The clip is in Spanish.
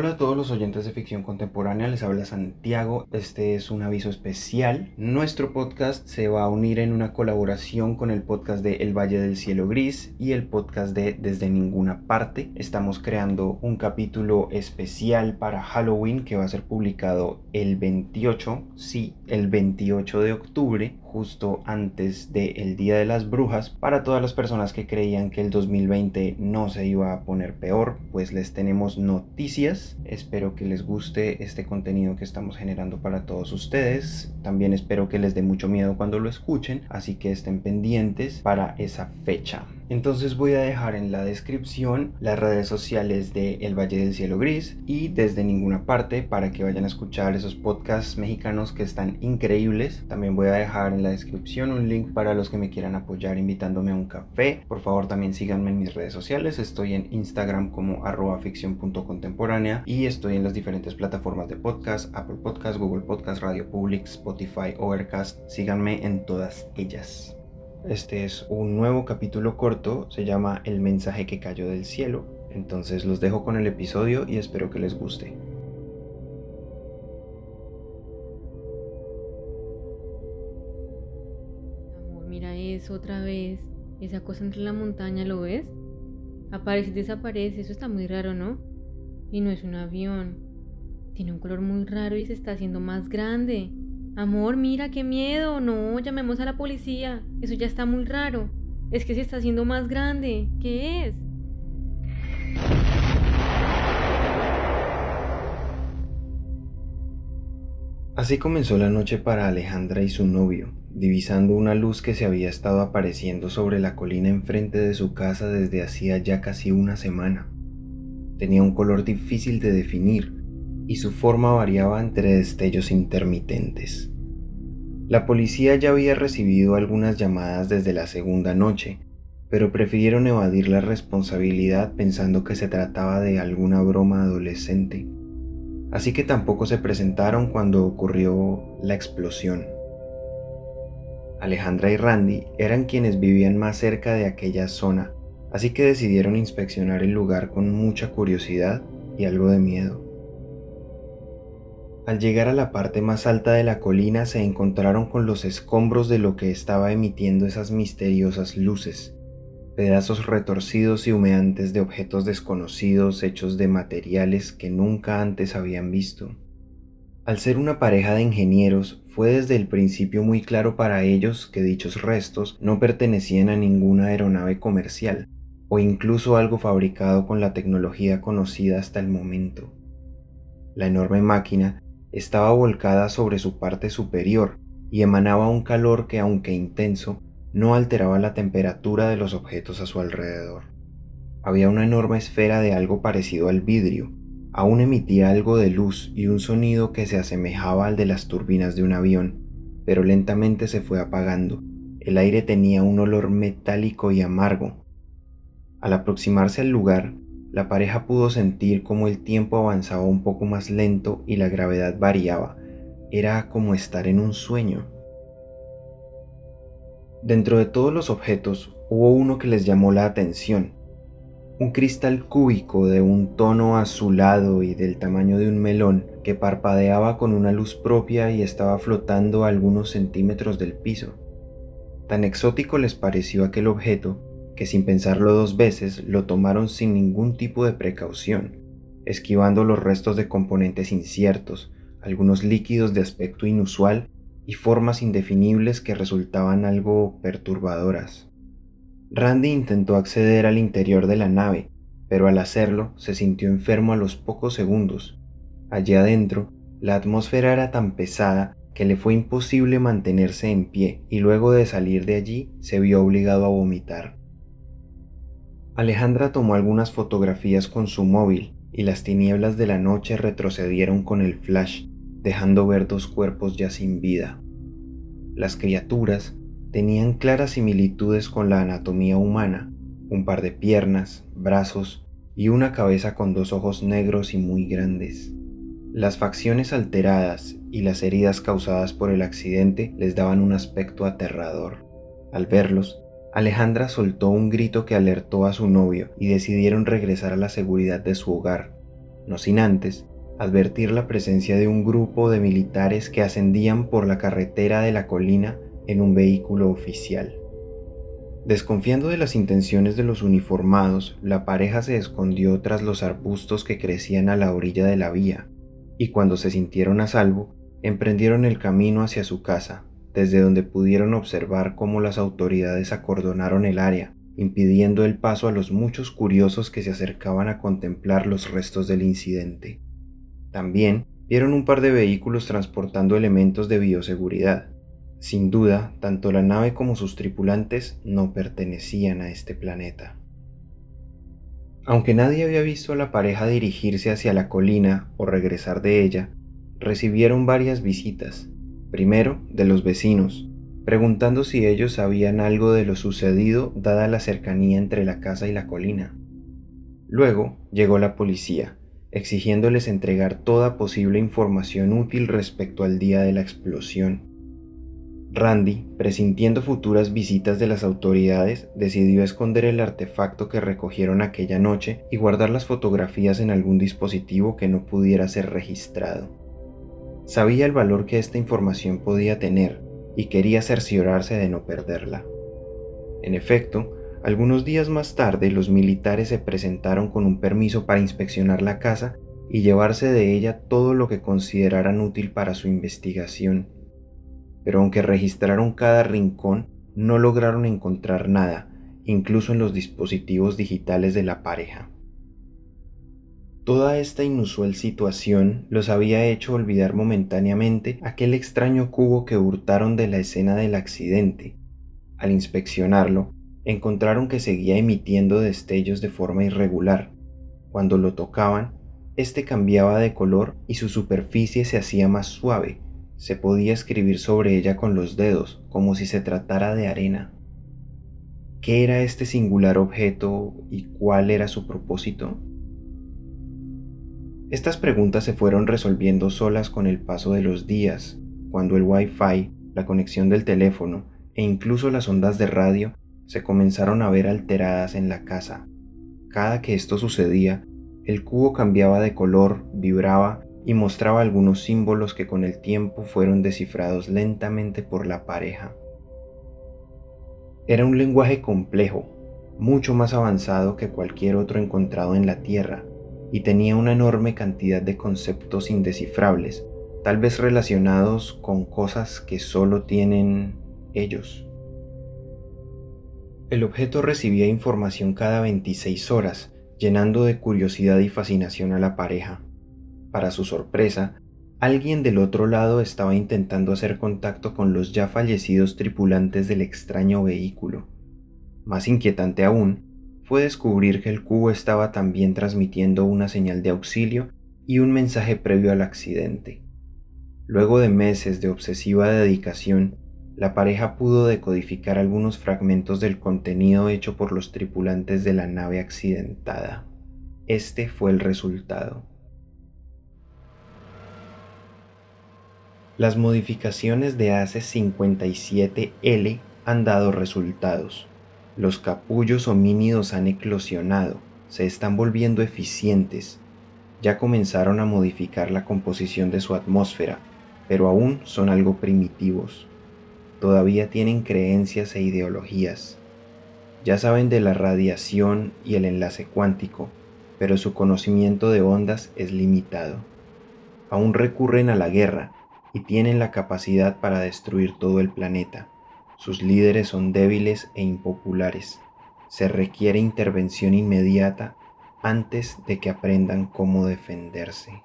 Hola a todos los oyentes de ficción contemporánea, les habla Santiago. Este es un aviso especial. Nuestro podcast se va a unir en una colaboración con el podcast de El Valle del Cielo Gris y el podcast de Desde Ninguna Parte. Estamos creando un capítulo especial para Halloween que va a ser publicado el 28, sí, el 28 de octubre justo antes del Día de las Brujas. Para todas las personas que creían que el 2020 no se iba a poner peor, pues les tenemos noticias. Espero que les guste este contenido que estamos generando para todos ustedes. También espero que les dé mucho miedo cuando lo escuchen, así que estén pendientes para esa fecha. Entonces voy a dejar en la descripción las redes sociales de El Valle del Cielo Gris y desde ninguna parte para que vayan a escuchar esos podcasts mexicanos que están increíbles. También voy a dejar en la descripción un link para los que me quieran apoyar invitándome a un café. Por favor también síganme en mis redes sociales. Estoy en Instagram como arroba ficción.contemporánea y estoy en las diferentes plataformas de podcast, Apple Podcast, Google Podcast, Radio Public, Spotify, Overcast. Síganme en todas ellas. Este es un nuevo capítulo corto, se llama El mensaje que cayó del cielo. Entonces los dejo con el episodio y espero que les guste. Amor, mira eso otra vez. Esa cosa entre la montaña, ¿lo ves? Aparece y desaparece, eso está muy raro, ¿no? Y no es un avión. Tiene un color muy raro y se está haciendo más grande. Amor, mira, qué miedo. No, llamemos a la policía. Eso ya está muy raro. Es que se está haciendo más grande. ¿Qué es? Así comenzó la noche para Alejandra y su novio, divisando una luz que se había estado apareciendo sobre la colina enfrente de su casa desde hacía ya casi una semana. Tenía un color difícil de definir, y su forma variaba entre destellos intermitentes. La policía ya había recibido algunas llamadas desde la segunda noche, pero prefirieron evadir la responsabilidad pensando que se trataba de alguna broma adolescente. Así que tampoco se presentaron cuando ocurrió la explosión. Alejandra y Randy eran quienes vivían más cerca de aquella zona, así que decidieron inspeccionar el lugar con mucha curiosidad y algo de miedo. Al llegar a la parte más alta de la colina se encontraron con los escombros de lo que estaba emitiendo esas misteriosas luces, pedazos retorcidos y humeantes de objetos desconocidos hechos de materiales que nunca antes habían visto. Al ser una pareja de ingenieros, fue desde el principio muy claro para ellos que dichos restos no pertenecían a ninguna aeronave comercial, o incluso algo fabricado con la tecnología conocida hasta el momento. La enorme máquina estaba volcada sobre su parte superior y emanaba un calor que, aunque intenso, no alteraba la temperatura de los objetos a su alrededor. Había una enorme esfera de algo parecido al vidrio, aún emitía algo de luz y un sonido que se asemejaba al de las turbinas de un avión, pero lentamente se fue apagando. El aire tenía un olor metálico y amargo. Al aproximarse al lugar, la pareja pudo sentir cómo el tiempo avanzaba un poco más lento y la gravedad variaba. Era como estar en un sueño. Dentro de todos los objetos hubo uno que les llamó la atención. Un cristal cúbico de un tono azulado y del tamaño de un melón que parpadeaba con una luz propia y estaba flotando a algunos centímetros del piso. Tan exótico les pareció aquel objeto que sin pensarlo dos veces lo tomaron sin ningún tipo de precaución, esquivando los restos de componentes inciertos, algunos líquidos de aspecto inusual y formas indefinibles que resultaban algo perturbadoras. Randy intentó acceder al interior de la nave, pero al hacerlo se sintió enfermo a los pocos segundos. Allí adentro, la atmósfera era tan pesada que le fue imposible mantenerse en pie y luego de salir de allí se vio obligado a vomitar. Alejandra tomó algunas fotografías con su móvil y las tinieblas de la noche retrocedieron con el flash, dejando ver dos cuerpos ya sin vida. Las criaturas tenían claras similitudes con la anatomía humana, un par de piernas, brazos y una cabeza con dos ojos negros y muy grandes. Las facciones alteradas y las heridas causadas por el accidente les daban un aspecto aterrador. Al verlos, Alejandra soltó un grito que alertó a su novio y decidieron regresar a la seguridad de su hogar. no sin antes advertir la presencia de un grupo de militares que ascendían por la carretera de la colina en un vehículo oficial. Desconfiando de las intenciones de los uniformados, la pareja se escondió tras los arbustos que crecían a la orilla de la vía, y cuando se sintieron a salvo, emprendieron el camino hacia su casa, desde donde pudieron observar cómo las autoridades acordonaron el área, impidiendo el paso a los muchos curiosos que se acercaban a contemplar los restos del incidente. También vieron un par de vehículos transportando elementos de bioseguridad. Sin duda, tanto la nave como sus tripulantes no pertenecían a este planeta. Aunque nadie había visto a la pareja dirigirse hacia la colina o regresar de ella, recibieron varias visitas, primero de los vecinos, preguntando si ellos sabían algo de lo sucedido dada la cercanía entre la casa y la colina. Luego llegó la policía, exigiéndoles entregar toda posible información útil respecto al día de la explosión. Randy, presintiendo futuras visitas de las autoridades, decidió esconder el artefacto que recogieron aquella noche y guardar las fotografías en algún dispositivo que no pudiera ser registrado. Sabía el valor que esta información podía tener y quería cerciorarse de no perderla. En efecto, algunos días más tarde los militares se presentaron con un permiso para inspeccionar la casa y llevarse de ella todo lo que consideraran útil para su investigación. Pero aunque registraron cada rincón, no lograron encontrar nada, incluso en los dispositivos digitales de la pareja. Toda esta inusual situación los había hecho olvidar momentáneamente aquel extraño cubo que hurtaron de la escena del accidente. Al inspeccionarlo, encontraron que seguía emitiendo destellos de forma irregular. Cuando lo tocaban, este cambiaba de color y su superficie se hacía más suave. Se podía escribir sobre ella con los dedos, como si se tratara de arena. ¿Qué era este singular objeto y cuál era su propósito? Estas preguntas se fueron resolviendo solas con el paso de los días, cuando el Wi-Fi, la conexión del teléfono e incluso las ondas de radio se comenzaron a ver alteradas en la casa. Cada que esto sucedía, el cubo cambiaba de color, vibraba y mostraba algunos símbolos que con el tiempo fueron descifrados lentamente por la pareja. Era un lenguaje complejo, mucho más avanzado que cualquier otro encontrado en la Tierra, y tenía una enorme cantidad de conceptos indescifrables, tal vez relacionados con cosas que solo tienen ellos. El objeto recibía información cada 26 horas, llenando de curiosidad y fascinación a la pareja. Para su sorpresa, alguien del otro lado estaba intentando hacer contacto con los ya fallecidos tripulantes del extraño vehículo. Más inquietante aún, fue descubrir que el cubo estaba también transmitiendo una señal de auxilio y un mensaje previo al accidente. Luego de meses de obsesiva dedicación, la pareja pudo decodificar algunos fragmentos del contenido hecho por los tripulantes de la nave accidentada. Este fue el resultado. Las modificaciones de ACE-57L han dado resultados. Los capullos homínidos han eclosionado, se están volviendo eficientes, ya comenzaron a modificar la composición de su atmósfera, pero aún son algo primitivos todavía tienen creencias e ideologías. Ya saben de la radiación y el enlace cuántico, pero su conocimiento de ondas es limitado. Aún recurren a la guerra y tienen la capacidad para destruir todo el planeta. Sus líderes son débiles e impopulares. Se requiere intervención inmediata antes de que aprendan cómo defenderse.